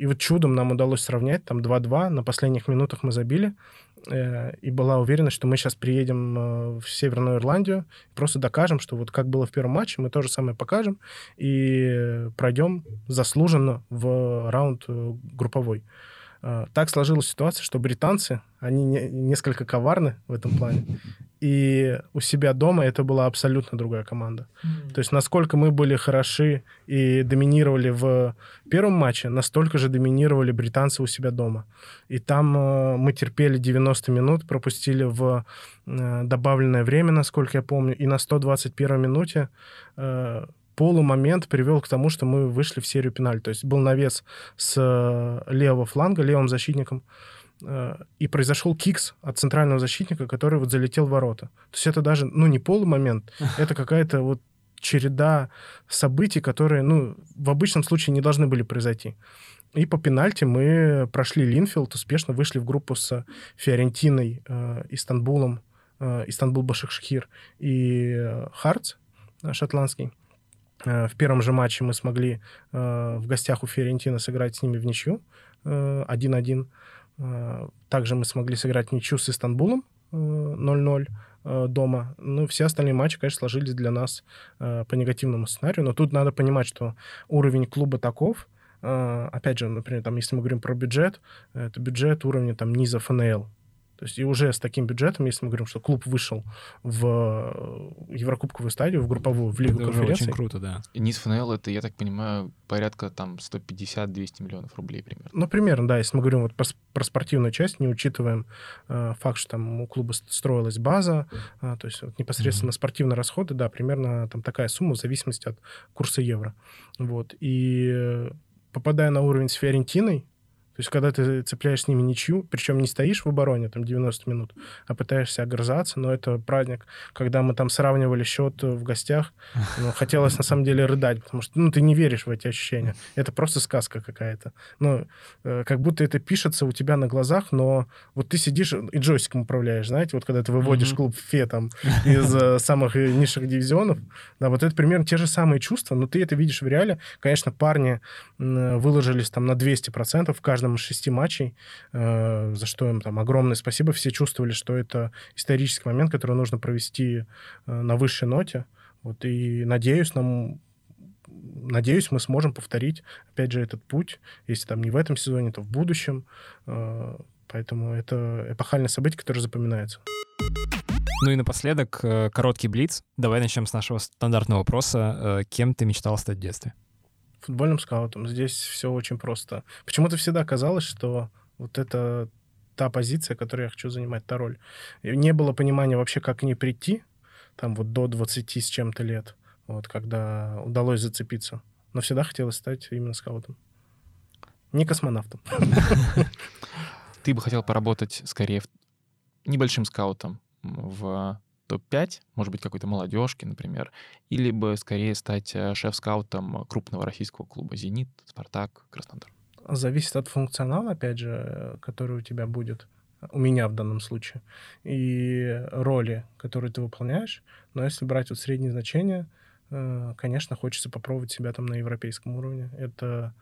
И вот чудом нам удалось сравнять, там 2-2, на последних минутах мы забили, и была уверенность, что мы сейчас приедем э, в Северную Ирландию, просто докажем, что вот как было в первом матче, мы то же самое покажем, и пройдем заслуженно в раунд э, групповой. Э, Так сложилась ситуация, что британцы, они не- несколько коварны в этом плане, и у себя дома это была абсолютно другая команда. То есть насколько мы были хороши и доминировали в первом матче, настолько же доминировали британцы у себя дома. И там э, мы терпели 90 минут, пропустили в э, добавленное время, насколько я помню, и на 121 минуте э, полумомент привел к тому, что мы вышли в серию пенальти. То есть был навес с э, левого фланга, левым защитником, э, и произошел кикс от центрального защитника, который вот залетел в ворота. То есть это даже, ну, не полумомент, это какая-то вот череда событий, которые, ну, в обычном случае не должны были произойти. И по пенальти мы прошли Линфилд, успешно вышли в группу с Фиорентиной, э, Истанбулом, э, Истанбул Башакшхир и э, Хартс э, шотландский. Э, В первом же матче мы смогли э, в гостях у Фиорентины сыграть с ними в ничью э, 1-1. Э, Также мы смогли сыграть ничью с Истанбулом э, 0-0 э, дома. Ну, все остальные матчи, конечно, сложились для нас по негативному сценарию. Но тут надо понимать, что уровень клуба таков. Опять же, например, там, если мы говорим про бюджет, это бюджет уровня там низа ФНЛ. То есть и уже с таким бюджетом, если мы говорим, что клуб вышел в э, Еврокубковую стадию, в групповую, в Лигу Это уже конференций, очень круто, да. И низ ФНЛ это, я так понимаю, порядка там 150-200 миллионов рублей примерно. Ну, примерно, да. Если мы говорим вот про, про спортивную часть, не учитываем э, факт, что там у клуба строилась база, а, то есть вот непосредственно спортивные расходы, да, примерно там такая сумма в зависимости от курса евро. Вот. И э, попадая на уровень с Фиорентиной, То есть, когда ты цепляешь с ними ничью, причем не стоишь в обороне там 90 минут, а пытаешься огрызаться, но это праздник. Когда мы там сравнивали счет в гостях, ну, хотелось на самом деле рыдать, потому что ну, ты не веришь в эти ощущения. Это просто сказка какая-то. Ну, э, как будто это пишется у тебя на глазах, но вот ты сидишь и джойстиком управляешь, знаете, вот когда ты выводишь mm-hmm. клуб ФЕ там из э, самых низших дивизионов, да, вот это примерно те же самые чувства, но ты это видишь в реале. Конечно, парни выложились там на 200% в каждом каждом из шести матчей, э, за что им там огромное спасибо. Все чувствовали, что это исторический момент, который нужно провести э, на высшей ноте. Вот, и надеюсь, нам надеюсь, мы сможем повторить, опять же, этот путь, если там не в этом сезоне, то в будущем. Э, поэтому это эпохальное событие, которое запоминается. Ну и напоследок, короткий блиц. Давай начнем с нашего стандартного вопроса. Кем ты мечтал стать в детстве? Футбольным скаутом. Здесь все очень просто. Почему-то всегда казалось, что вот это та позиция, которую я хочу занимать, та роль. И не было понимания вообще, как к ней прийти, там вот до 20 с чем-то лет, вот, когда удалось зацепиться. Но всегда хотелось стать именно скаутом. Не космонавтом. Ты бы хотел поработать скорее небольшим скаутом в топ-5, может быть, какой-то молодежки, например, или бы скорее стать э, шеф-скаутом крупного российского клуба «Зенит», «Спартак», «Краснодар»? Зависит от функционала, опять же, который у тебя будет, у меня в данном случае, и роли, которые ты выполняешь. Но если брать вот средние значения, э, конечно, хочется попробовать себя там на европейском уровне. Это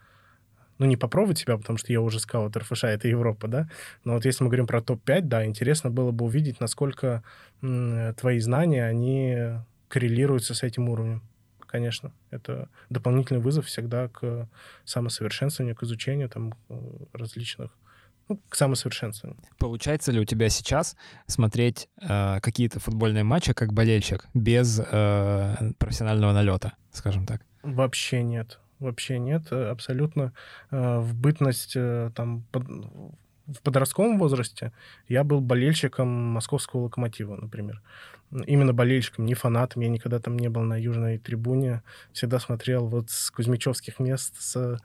ну, не попробовать себя, потому что я уже скаут РФШ, это Европа, да, но вот если мы говорим про топ-5, да, интересно было бы увидеть, насколько твои знания, они коррелируются с этим уровнем. Конечно, это дополнительный вызов всегда к самосовершенствованию, к изучению там э, различных ну, к самосовершенствованию. Получается ли у тебя сейчас смотреть э, какие-то футбольные матчи как болельщик без э, профессионального налета, скажем так? Вообще нет вообще нет, э, абсолютно. Э, в бытность э, там под, в подростковом возрасте я был болельщиком московского локомотива, например. Именно болельщиком, не фанатом. Я никогда там не был на южной трибуне. Всегда смотрел вот с кузьмичевских мест, с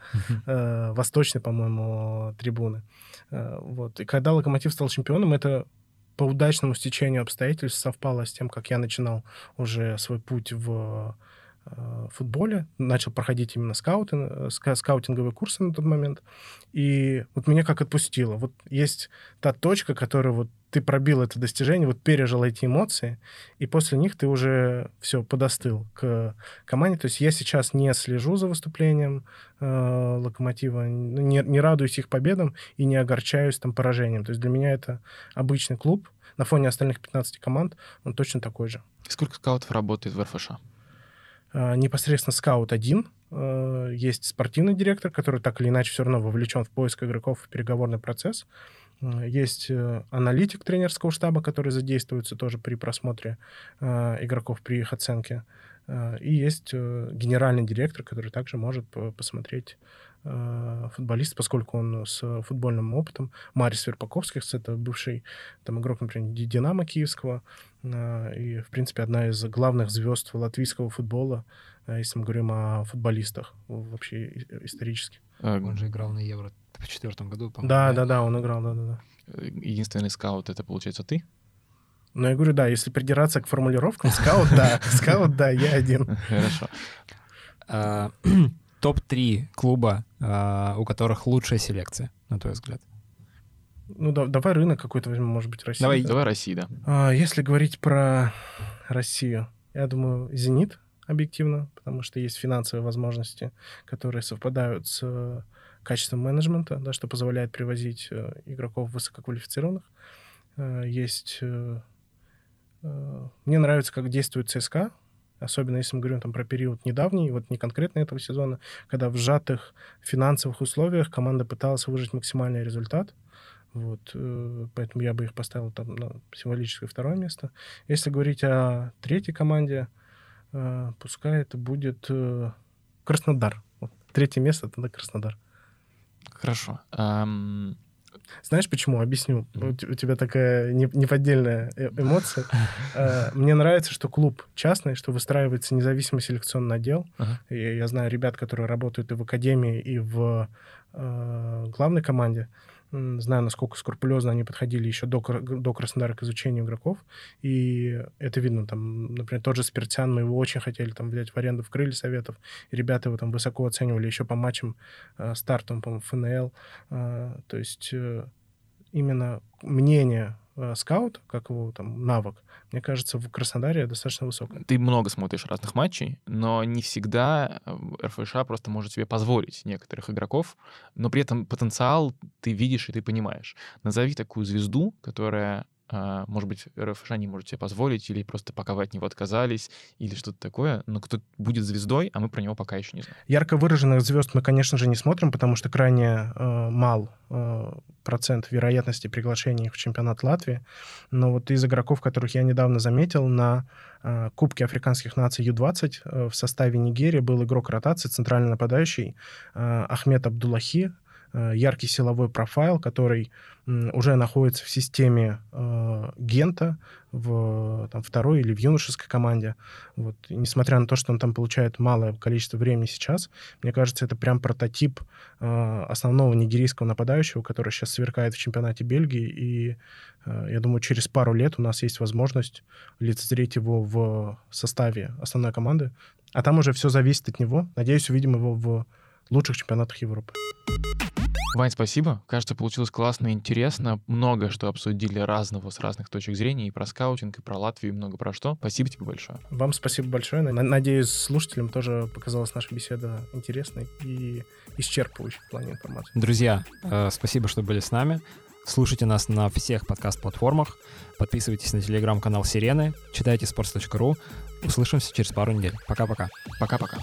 э, восточной, по-моему, трибуны. Э, вот. И когда локомотив стал чемпионом, это по удачному стечению обстоятельств совпало с тем, как я начинал уже свой путь в Э, футболе, начал проходить именно скаутинг, э, скаутинговые курсы на тот момент, и вот меня как отпустило. Вот есть та точка, которая вот ты пробил это достижение, вот пережил эти эмоции, и после них ты уже все подостыл к команде. То есть я сейчас не слежу за выступлением э, Локомотива, не, не радуюсь их победам и не огорчаюсь там поражением. То есть для меня это обычный клуб. На фоне остальных 15 команд он точно такой же. Сколько скаутов работает в РФШ? А, непосредственно скаут один, а, есть спортивный директор, который так или иначе все равно вовлечен в поиск игроков и переговорный процесс. А, есть э, аналитик тренерского штаба, который задействуется тоже при просмотре игроков, при их оценке. И есть э, генеральный директор, который также может посмотреть футболист, поскольку он с футбольным опытом. Марис Верпаковских, это бывший там, игрок, например, Динамо Киевского, и, в принципе, одна из главных звезд латвийского футбола, если мы говорим о футболистах вообще исторически. А, он же играл на Евро в четвертом году, по-моему. Да, да, да, он играл, да, да, да. Единственный скаут — это, получается, ты? Ну, я говорю, да, если придираться к формулировкам, скаут, да, скаут, да, я один. Хорошо. А, топ-3 клуба, а, у которых лучшая селекция, на твой взгляд? Ну, да, давай рынок какой-то возьмем, может быть, Россия. Давай, давай Россия, да. А, если говорить про Россию, я думаю, «Зенит» объективно, потому что есть финансовые возможности, которые совпадают с качеством менеджмента, да, что позволяет привозить э, игроков высококвалифицированных. Э, есть... Э, мне нравится, как действует ЦСКА, особенно если мы говорим там про период недавний, вот не конкретно этого сезона, когда в сжатых финансовых условиях команда пыталась выжить максимальный результат. Вот, поэтому я бы их поставил там на символическое второе место. Если говорить о третьей команде, пускай это будет Краснодар. Вот, третье место — это Краснодар. Хорошо. Знаешь почему? Объясню. У тебя такая неподдельная э, эмоция. Э, мне нравится, что клуб частный, что выстраивается независимый селекционный отдел. Я знаю ребят, которые работают и в академии, и в э, главной команде знаю, насколько скрупулезно они подходили еще до, до Краснодара к изучению игроков, и это видно, там, например, тот же Спиртян, мы его очень хотели там взять в аренду в крылья советов, и ребята его там высоко оценивали еще по матчам э, стартом, по ФНЛ, э, то есть э, именно мнение э, скаута, как его там навык, мне кажется, в Краснодаре достаточно высокая. Ты много смотришь разных матчей, но не всегда э, РФШ просто может себе позволить некоторых игроков, но при этом потенциал ты видишь и ты понимаешь. Назови такую звезду, которая может быть, РФШ не может себе позволить, или просто пока вы от него отказались, или что-то такое, но кто будет звездой, а мы про него пока еще не знаем. Ярко выраженных звезд мы, конечно же, не смотрим, потому что крайне э, мал э, процент вероятности приглашения в чемпионат Латвии. Но вот из игроков, которых я недавно заметил, на э, Кубке африканских наций Ю-20 э, в составе Нигерии был игрок ротации, центральный нападающий э, Ахмед Абдуллахи, яркий силовой профайл, который уже находится в системе э, Гента в там, второй или в юношеской команде. Вот. И несмотря на то, что он там получает малое количество времени сейчас, мне кажется, это прям прототип э, основного нигерийского нападающего, который сейчас сверкает в чемпионате Бельгии. И э, я думаю, через пару лет у нас есть возможность лицезреть его в составе основной команды. А там уже все зависит от него. Надеюсь, увидим его в лучших чемпионатах Европы. Вань, спасибо. Кажется, получилось классно и интересно. Много что обсудили разного с разных точек зрения. И про скаутинг, и про Латвию, и много про что. Спасибо тебе большое. Вам спасибо большое. Надеюсь, слушателям тоже показалась наша беседа интересной и исчерпывающей в плане информации. Друзья, э, спасибо, что были с нами. Слушайте нас на всех подкаст-платформах. Подписывайтесь на телеграм-канал Сирены. Читайте sports.ru. Услышимся через пару недель. Пока-пока. Пока-пока.